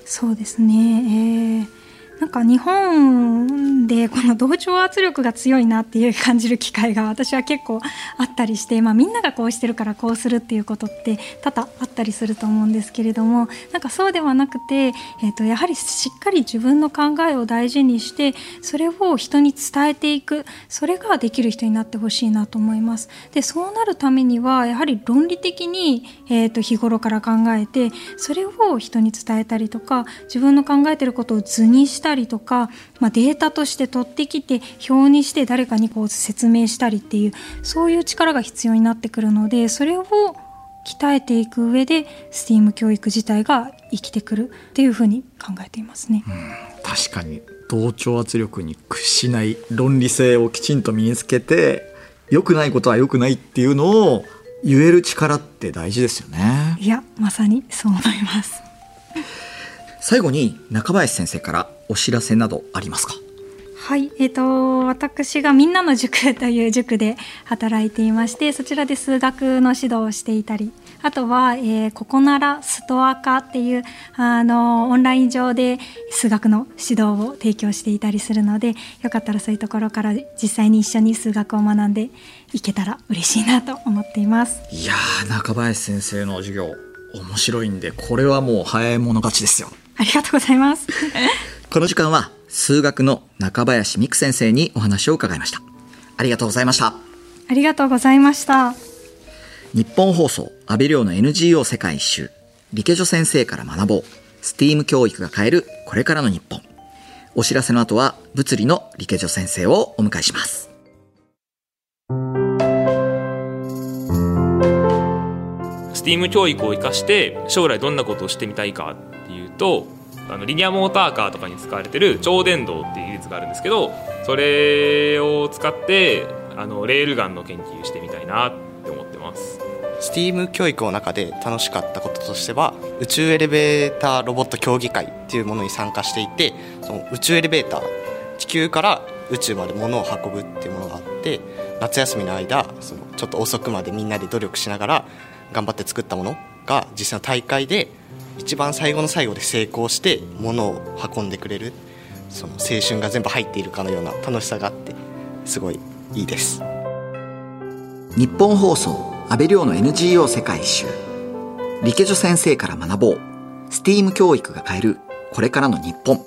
そうですね、えーなんか日本でこの同調圧力が強いなっていう感じる機会が私は結構あったりして、まあ、みんながこうしてるからこうするっていうことって多々あったりすると思うんですけれどもなんかそうではなくて、えー、とやはりしっかり自分の考えを大事にしてそれを人に伝えていくそれができる人になってほしいなと思います。でそうなるためにはやはり論理的に、えー、と日頃から考えてそれを人に伝えたりとか自分の考えてることを図にしたりとか、まあ、データとして取ってきて表にして誰かにこう説明したりっていうそういう力が必要になってくるのでそれを鍛えていく上で STEAM 教育自体が生きてくるっていうふうに考えていますね。
うん、確かに同調圧力に屈しない論理性をきちんと身につけて良くないことは良くないっていうのを言える力って大事ですよね。
いやまさにそう思います。
最後に中林先生からお知らせなどありますか？
はい、えーと、私がみんなの塾という塾で働いていましてそちらで数学の指導をしていたりあとは、えー、ここならストア化っていうあのオンライン上で数学の指導を提供していたりするのでよかったらそういうところから実際に一緒に数学を学んでいけたら嬉しいなと思っています。
いや中林先生の授業面白いんでこれはもう早い者勝ちですよ。
ありがとうございます
この時間は数学の中林美久先生にお話を伺いました。ありがとうございました。
ありがとうございました。
日本放送安倍亮の NGO 世界一周理系女先生から学ぼう STEAM 教育が変えるこれからの日本。お知らせの後は物理の理系女先生をお迎えします。
スティーム教育を生かして将来どんなことをしてみたいかっていうとあのリニアモーターカーとかに使われてる超電導っていう技術があるんですけどそれを使ってあのレールガンの研究してみたいなって思ってます。
STEAM 教育の中で楽しかったこととしては宇宙エレベーターロボット競技会っていうものに参加していてその宇宙エレベーター地球から宇宙まで物を運ぶっていうものがあって夏休みの間そのちょっと遅くまでみんなで努力しながら頑張って作ったものが実際の大会で一番最後の最後で成功して物を運んでくれるその青春が全部入っているかのような楽しさがあってすごいいいです。
日本放送安倍亮の NGO 世界一周理系女先生から学ぼう。STEAM 教育が変えるこれからの日本。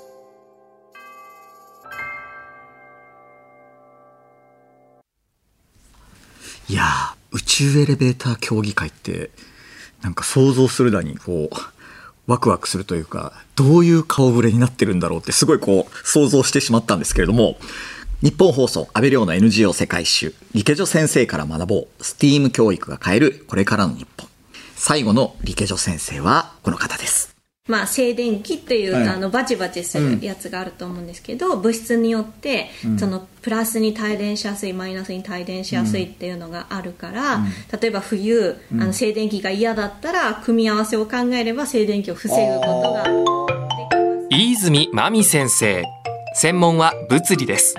いや宇宙エレベーター競技会ってなんか想像するだにこうワクワクするというかどういう顔ぶれになってるんだろうってすごいこう想像してしまったんですけれども日本放送安倍亮の NGO 世界一周理系女先生から学ぼうスティーム教育が変えるこれからの日本。最後のリケジョ先生はこの方です。
まあ、静電気っていう、はい、あのバチバチするやつがあると思うんですけど、うん、物質によって、そのプラスに帯電しやすいマイナスに帯電しやすいっていうのがあるから、うん、例えば冬、あの静電気が嫌だったら組み合わせを考えれば静電気を防ぐことができます。
飯泉真美先生。専門は物理です。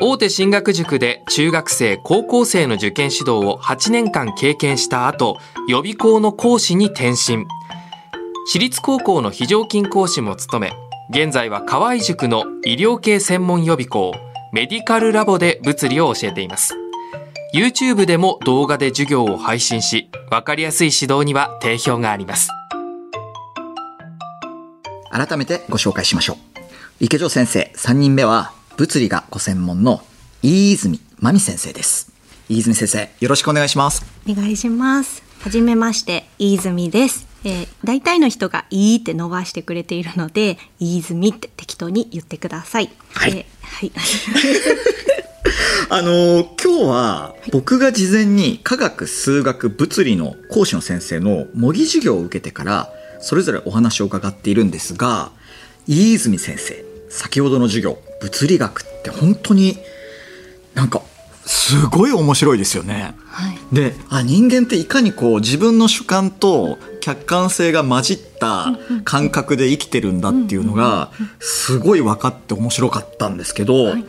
大手進学塾で中学生高校生の受験指導を8年間経験した後予備校の講師に転身私立高校の非常勤講師も務め現在は河合塾の医療系専門予備校メディカルラボで物理を教えています。YouTube でも動画で授業を配信し分かりやすい指導には定評があります。
改めてご紹介しましょう。池城先生3人目は物理がご専門の飯泉真美先生です。飯泉先生よろしくお願いします。
お願いします。はじめまして飯泉ですえー、大体の人が「いい」って伸ばしてくれているので「飯泉」って適当に言ってください。
はい、えー、はい あのー、今日は僕が事前に科学数学物理の講師の先生の模擬授業を受けてからそれぞれお話を伺っているんですが飯泉先生先ほどの授業物理学って本当になんかすごい面白いですよね。はい、であ人間っていかにこう自分の主観と客観性が混じった感覚で生きてるんだっていうのがすごい分かって面白かったんですけど、はい、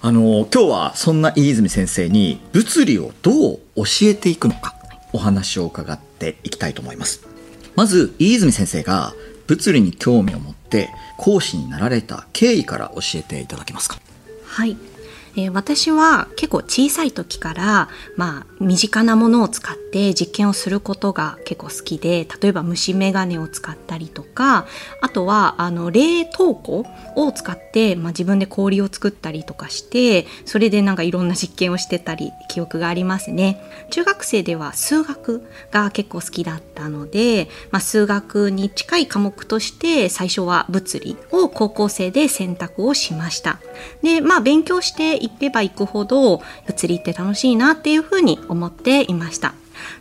あの今日はそんな飯泉先生に物理をどう教えていくのかお話を伺っていきたいと思います。まず飯泉先生が物理に興味を持って講師になられた経緯から教えていただけますか。
はいえー、私は結構小さい時から、まあ、身近なものを使って実験をすることが結構好きで例えば虫眼鏡を使ったりとかあとはあの冷凍庫を使って、まあ、自分で氷を作ったりとかしてそれでなんかいろんな実験をしてたり記憶がありますね。中学生では数学が結構好きだったので、まあ、数学に近い科目として最初は物理を高校生で選択をしました。でまあ勉強して行けば行くほど物理って楽しいなっていうふうに思っていました。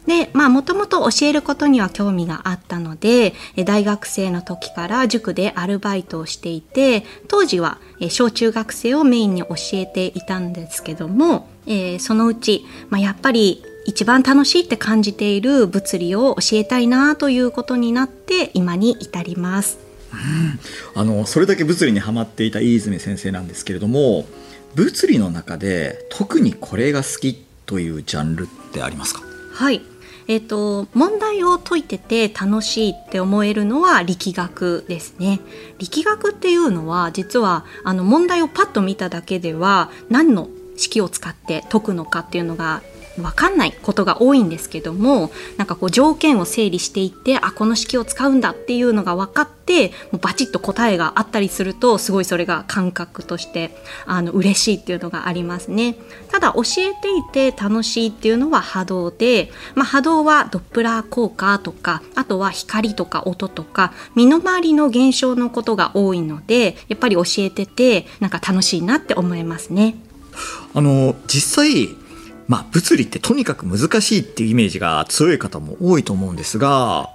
で、まあもともと教えることには興味があったので、大学生の時から塾でアルバイトをしていて、当時は小中学生をメインに教えていたんですけども、えー、そのうち、まあ、やっぱり一番楽しいって感じている物理を教えたいなということになって今に至ります。
うん、あのそれだけ物理にはまっていた飯泉先生なんですけれども物理の中で特にこれが好きというジャンルってありますか？
はいえーと、問題を解いてて楽しいって思えるのは力学ですね。力学っていうのは実はあの問題をパッと見ただけでは何の式を使って解くのかっていうのが分かんないことが多いんですけどもなんかこう条件を整理していってあこの式を使うんだっていうのが分かってもうバチッと答えがあったりするとすごいそれが感覚としてあの嬉しいっていうのがありますねただ教えていて楽しいっていうのは波動で、まあ、波動はドップラー効果とかあとは光とか音とか身の回りの現象のことが多いのでやっぱり教えててなんか楽しいなって思いますね。
あの実際まあ、物理ってとにかく難しいっていうイメージが強い方も多いと思うんですが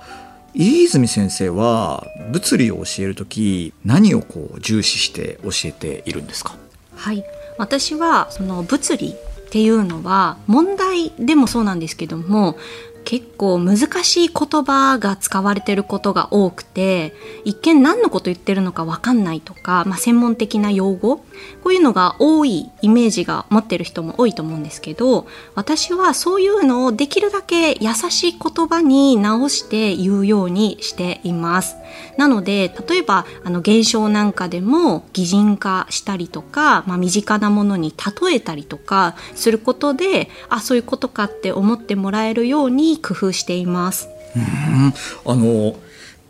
飯泉先生は物理を教える時何をこう重視して教えているんですか？
はい。私はその物理っていうのは問題でもそうなんですけども結構難しい言葉が使われてることが多くて一見何のこと言ってるのか分かんないとか、まあ、専門的な用語こういうのが多いイメージが持ってる人も多いと思うんですけど私はそういうのをできるだけ優しい言葉に直して言うようにしています。なので例えばあの現象なんかでも擬人化したりとか、まあ、身近なものに例えたりとかすることであそういうことかって思ってもらえるように工夫しています。
うんあの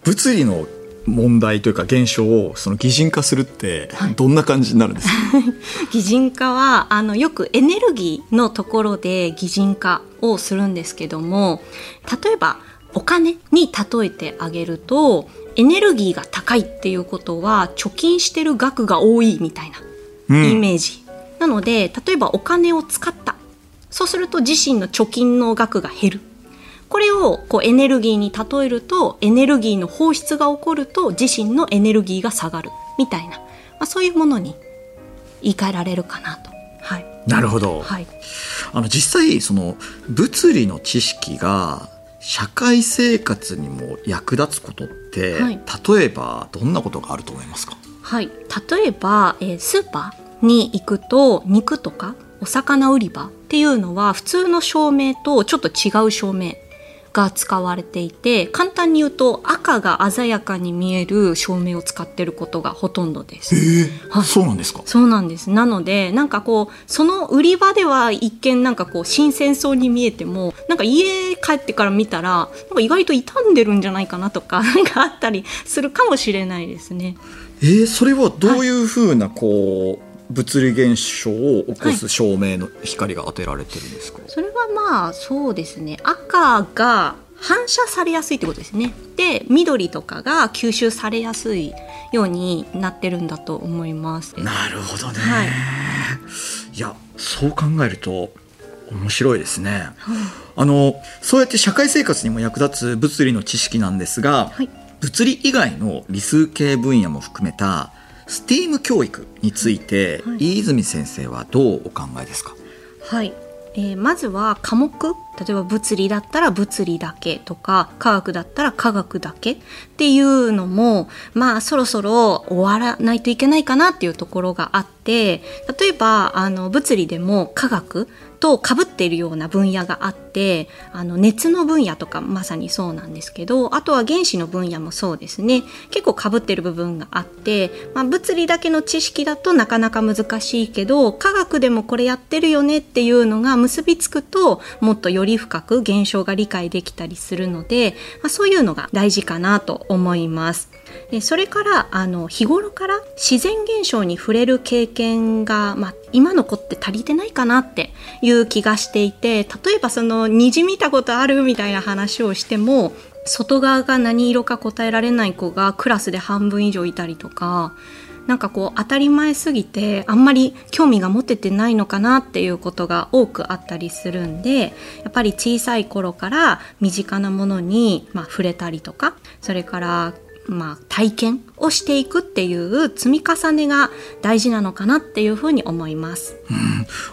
物理の問題というか現象をその擬人化するってどんな感じになるんですか、はい、
擬人化はあのよくエネルギーのところで擬人化をするんですけども例えばお金に例えてあげるとエネルギーが高いっていうことは貯金してる額が多いみたいなイメージ、うん、なので例えばお金を使った。そうすると自身の貯金の額が減るこれをこうエネルギーに例えるとエネルギーの放出が起こると自身のエネルギーが下がるみたいな、まあ、そういうものに言い換えられるかなと。はい、
なるほど、はい、あの実際その物理の知識が社会生活にも役立つことって、はい、例えばどんなことがあると思いますか？
はい。例えば、えー、スーパーに行くと肉とかお魚売り場っていうのは普通の照明とちょっと違う照明が使われていて簡単に言うと赤が鮮やかに見える照明を使ってることがほとんどです。
えー、そうなんですか？
そうなんですなのでなんかこうその売り場では一見なんかこう新鮮そうに見えてもなんか家帰ってから見たらなんか意外と傷んでるんじゃないかなとか なんかあったりするかもしれないですね。
えー、それはどういうふうなこう、物理現象を起こす照明の光が当てられてるんですか、
それはまあそうですね。赤が反射されやすいってことですね。で緑とかが吸収されやすいようになってるんだと思います。
なるほどね、
はい。
いやそう考えると面白いですね、あ。のそうやって社会生活にも役立つ物理の知識なんですが、
はい。
物理以外の理数系分野も含めた STEAM 教育について、飯泉先生はどうお考えですか？
はい、えーまずは科目例えば物理だったら物理だけとか科学だったら科学だけっていうのもまあそろそろ終わらないといけないかなっていうところがあって例えばあの物理でも科学と被っているような分野があってあの熱の分野とかまさにそうなんですけどあとは原子の分野もそうですね結構被っている部分があって、まあ、物理だけの知識だとなかなか難しいけど科学でもこれやってるよねっていうのが結びつくともっとより深く現象が理解できたりするので、まあ、そういうのが大事かなと思います。でそれからあの日頃から自然現象に触れる経験が、まあ、今の子って足りてないかなっていう気がしていて例えばその虹見たことあるみたいな話をしても外側が何色か答えられない子がクラスで半分以上いたりとかなんかこう当たり前すぎてあんまり興味が持ててないのかなっていうことが多くあったりするんでやっぱり小さい頃から身近なものに、まあ、触れたりとかそれからまあ、体験をしていくっていう積み重ねが大事なのかなっていうふうに思います。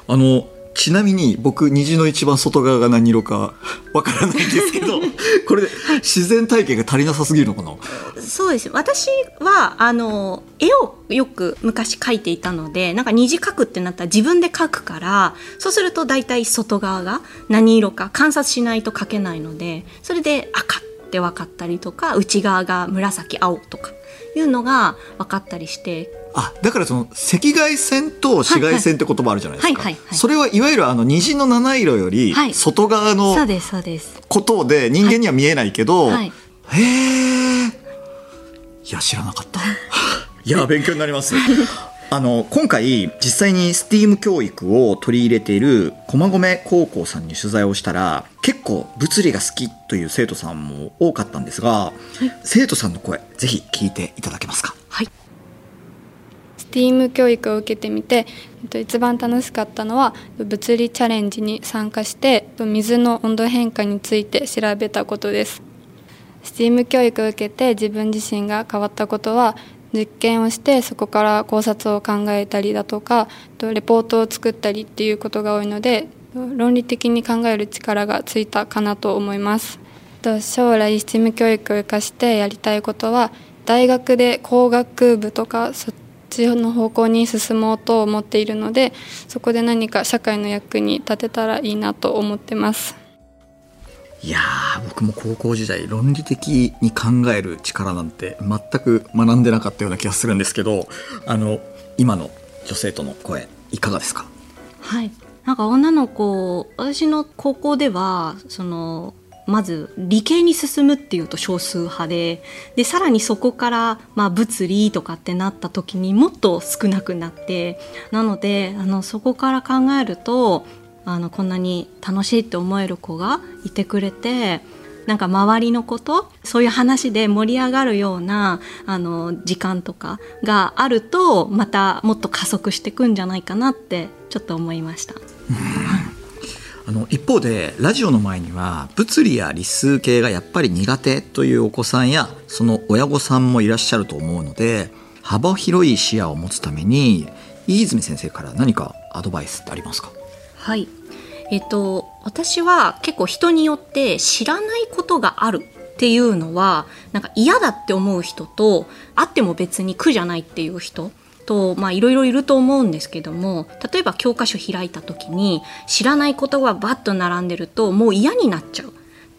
あのちなみに僕虹の一番外側が何色か わからないんですけど これで自然体験が足りなさすぎるの？かな
そうです。私はあの絵をよく昔描いていたのでなんか虹描くってなったら自分で描くからそうすると大体外側が何色か観察しないと描けないのでそれで赤って分かったりとか内側が紫青とかいうのが分かったりして。
あだからその赤外線と紫外線って言葉あるじゃないですか、
はいはいはいはい。
それはいわゆるあの虹の七色より
はい。
外側の
そうですそうです。
ことで人間には見えないけど、
はい。
へえいや知らなかった。いや勉強になりますあの今回実際に STEAM 教育を取り入れている駒込高校さんに取材をしたら結構物理が好きという生徒さんも多かったんですが、生徒さんの声ぜひ聞いていただけますか
？STEAM 教育を受けてみてえっと一番楽しかったのは物理チャレンジに参加してえっと水の温度変化について調べたことです。STEAM 教育を受けて自分自身が変わったことは実験をしてそこから考察を考えたりだとかレポートを作ったりっていうことが多いので論理的に考える力がついたかなと思います。将来 STEAM 教育を生かしてやりたいことは大学で工学部とかそっちの方向に進もうと思っているのでそこで何か社会の役に立てたらいいなと思ってます。
いや僕も高校時代論理的に考える力なんて全く学んでなかったような気がするんですけどあの今の女生徒の声いかがですか？
はい。なんか女の子私の高校ではそのまず理系に進むっていうと少数派ででさらにそこから、まあ、物理とかってなった時にもっと少なくなってなのであのそこから考えるとあのこんなに楽しいって思える子がいてくれてなんか周りのことそういう話で盛り上がるようなあの時間とかがあるとまたもっと加速していくんじゃないかなってちょっと思いました。
あの一方でラジオの前には物理や理数系がやっぱり苦手というお子さんやその親御さんもいらっしゃると思うので幅広い視野を持つために飯泉先生から何かアドバイスってありますか？
はい。えっと、私は結構人によって知らないことがあるっていうのは、なんか嫌だって思う人と、あっても別に苦じゃないっていう人と、まあいろいろいると思うんですけども、例えば教科書開いた時に知らないことがバッと並んでるともう嫌になっちゃう。っ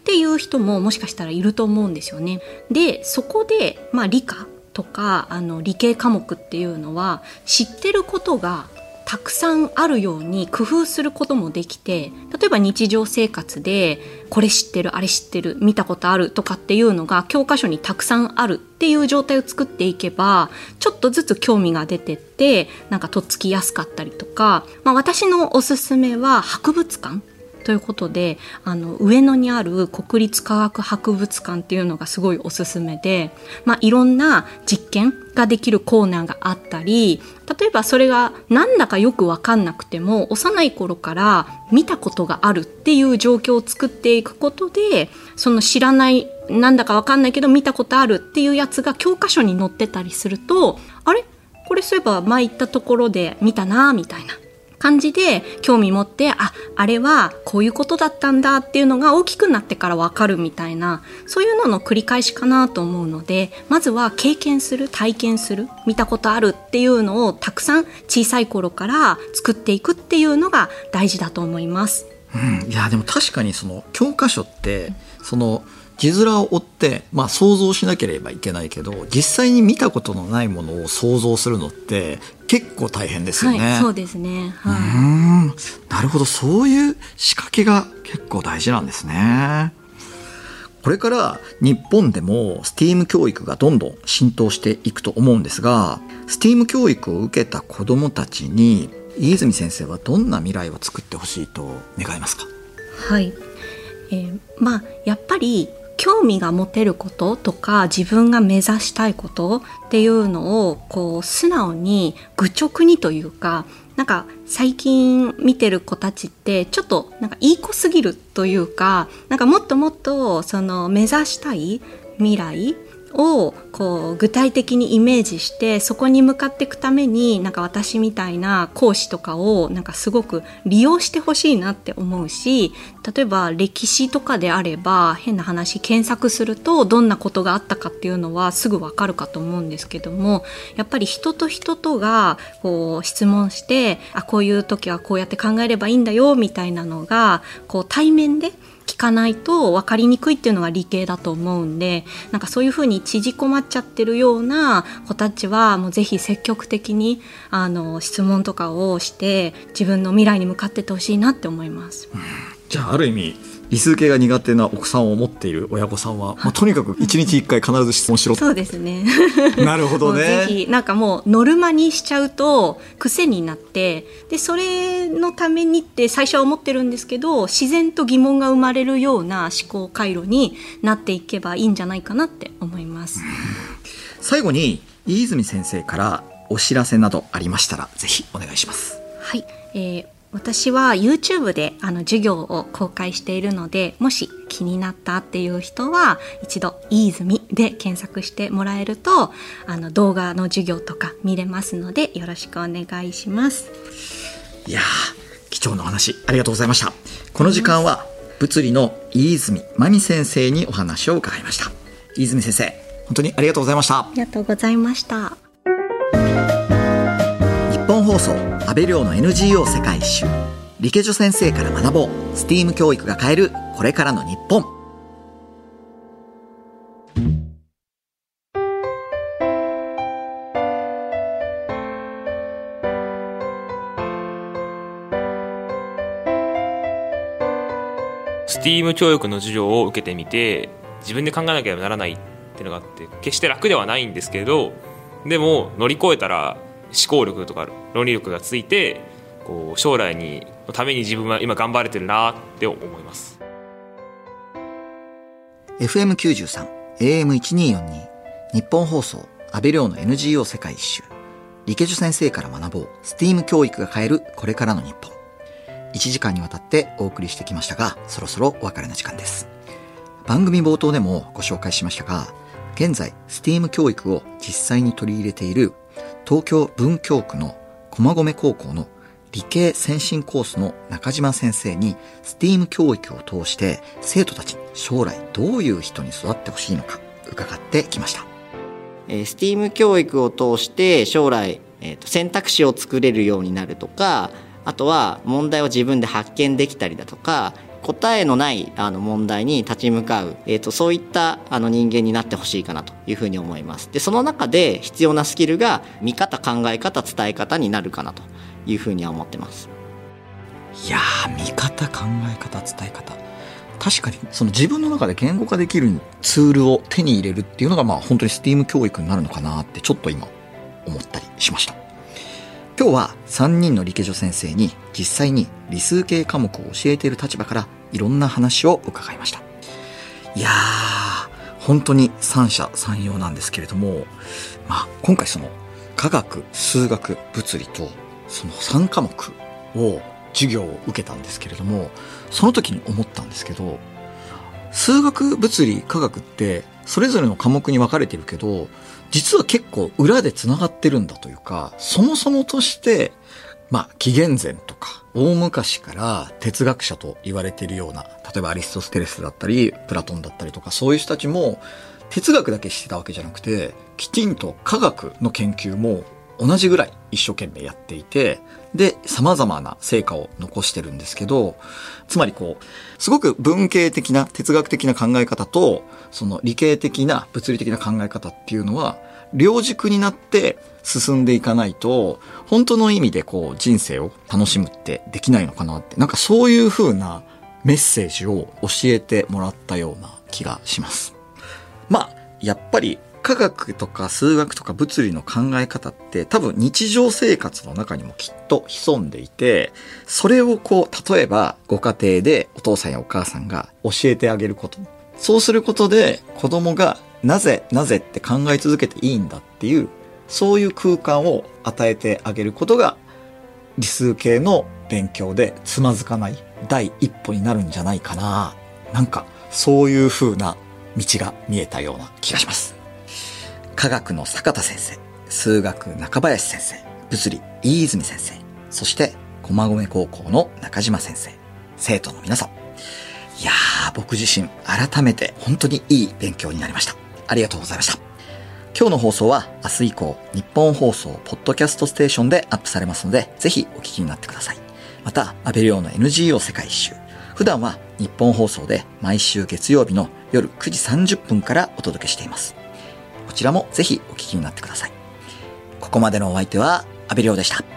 ていう人ももしかしたらいると思うんですよね。でそこで、まあ、理科とかあの理系科目っていうのは知ってることがたくさんあるように工夫することもできて例えば日常生活でこれ知ってるあれ知ってる見たことあるとかっていうのが教科書にたくさんあるっていう状態を作っていけばちょっとずつ興味が出てってなんかとっつきやすかったりとか、まあ、私のおすすめは博物館。ということであの上野にある国立科学博物館っていうのがすごいおすすめで、まあ、いろんな実験ができるコーナーがあったり例えばそれがなんだかよく分かんなくても幼い頃から見たことがあるっていう状況を作っていくことでその知らないなんだか分かんないけど見たことあるっていうやつが教科書に載ってたりするとあれ？これそういえば前行ったところで見たなみたいな。感じで興味持ってああれはこういうことだったんだっていうのが大きくなってから分かるみたいなそういうのの繰り返しかなと思うのでまずは経験する体験する見たことあるっていうのをたくさん小さい頃から作っていくっていうのが大事だと思います。
うん、いやでも確かにその教科書ってその字面を追って、まあ、想像しなければいけないけど実際に見たことのないものを想像するのって結構大変ですよね。
はい、そうですね、
はい、うん。なるほど。そういう仕掛けが結構大事なんですね。これから日本でも STEAM 教育がどんどん浸透していくと思うんですが STEAM 教育を受けた子どもたちに飯泉先生はどんな未来を作ってほしいと願いますか？
はい、えー、まあやっぱり興味が持てることとか自分が目指したいことっていうのをこう素直に愚直にというかなんか最近見てる子たちってちょっとなんかいい子すぎるというかなんかもっともっとその目指したい未来をこう具体的にイメージしてそこに向かっていくためになんか私みたいな講師とかをなんかすごく利用してほしいなって思うし例えば歴史とかであれば変な話検索するとどんなことがあったかっていうのはすぐわかるかと思うんですけどもやっぱり人と人とがこう質問してあこういう時はこうやって考えればいいんだよみたいなのがこう対面で聞かないと分かりにくいっていうのが理系だと思うんでなんかそういうふうに縮こまっちゃってるような子たちはもうぜひ積極的にあの質問とかをして自分の未来に向かってってほしいなって思います。
じゃあある意味理数系が苦手な奥さんを持っている親御さんは、まあ、とにかく一日一回必ず質問しろ
そうですね。
なるほどね。
ぜひなんかもうノルマにしちゃうと癖になってでそれのためにって最初は思ってるんですけど自然と疑問が生まれるような思考回路になっていけばいいんじゃないかなって思います。
最後に飯泉先生からお知らせなどありましたらぜひお願いします。
はい、えー私は YouTube であの授業を公開しているのでもし気になったっていう人は一度「いいずみ」で検索してもらえるとあの動画の授業とか見れますのでよろしくお願いします。
いや貴重なお話ありがとうございました。この時間は物理の飯泉真美先生にお話を伺いました。飯泉先生本当にありがとうございました。あ
りがとうございました
放送安倍亮の NGO 世界一周。理系女先生から学ぼう。STEAM 教育が変えるこれからの日本。
スティーム教育の授業を受けてみて自分で考えなければならないっていうのがあって決して楽ではないんですけれどでも乗り越えたら思考力とか論理力がついてこう将来にのために自分は今頑張れてるなって思います。
FM93 AM1242 日本放送安倍亮の NGO 世界一周。理系女先生から学ぼう。STEAM 教育が変えるこれからの日本。1時間にわたってお送りしてきましたがそろそろお別れの時間です。番組冒頭でもご紹介しましたが現在 STEAM 教育を実際に取り入れている東京文京区の駒込高校の理系先進コースの中島先生に STEAM 教育を通して生徒たちに将来どういう人に育ってほしいのか伺ってきました。
STEAM 教育を通して将来、えーと、選択肢を作れるようになるとかあとは問題を自分で発見できたりだとか答えのないあの問題に立ち向かう、えーと、そういったあの人間になってほしいかなというふうに思います。でその中で必要なスキルが見方考え方伝え方になるかなというふうには思ってます。
いや見方考え方伝え方。確かにその自分の中で言語化できるツールを手に入れるっていうのがまあ本当に STEAM 教育になるのかなってちょっと今思ったりしました。今日は3人の理系女先生に実際に理数系科目を教えている立場からいろんな話を伺いました。いやー、本当に三者三様なんですけれども、まあ今回その科学、数学、物理とその3科目を授業を受けたんですけれども、その時に思ったんですけど、数学、物理、科学ってそれぞれの科目に分かれてるけど、実は結構裏で繋がってるんだというか、そもそもとして、まあ、紀元前とか、大昔から哲学者と言われているような、例えばアリストステレスだったり、プラトンだったりとか、そういう人たちも、哲学だけしてたわけじゃなくて、きちんと科学の研究も同じぐらい一生懸命やっていて、で、様々な成果を残してるんですけど、つまりこう、すごく文系的な哲学的な考え方と、その理系的な物理的な考え方っていうのは、両軸になって進んでいかないと、本当の意味でこう人生を楽しむってできないのかなって、なんかそういう風なメッセージを教えてもらったような気がします。まあ、やっぱり科学とか数学とか物理の考え方って多分日常生活の中にもきっと潜んでいて、それをこう、例えばご家庭でお父さんやお母さんが教えてあげること。そうすることで子供がなぜなぜって考え続けていいんだっていう、そういう空間を与えてあげることが理数系の勉強でつまずかない第一歩になるんじゃないかな。なんかそういう風な道が見えたような気がします。科学の坂田先生、数学中林先生、物理飯泉先生、そして駒込高校の中島先生、生徒の皆さん。いやー、僕自身改めて本当にいい勉強になりました。ありがとうございました。今日の放送は明日以降、日本放送ポッドキャストステーションでアップされますので、ぜひお聞きになってください。また、安倍亮の NGO 世界一周。普段は日本放送で毎週月曜日の夜9時30分からお届けしています。こちらもぜひお聞きになってください。ここまでのお相手は、阿部亮でした。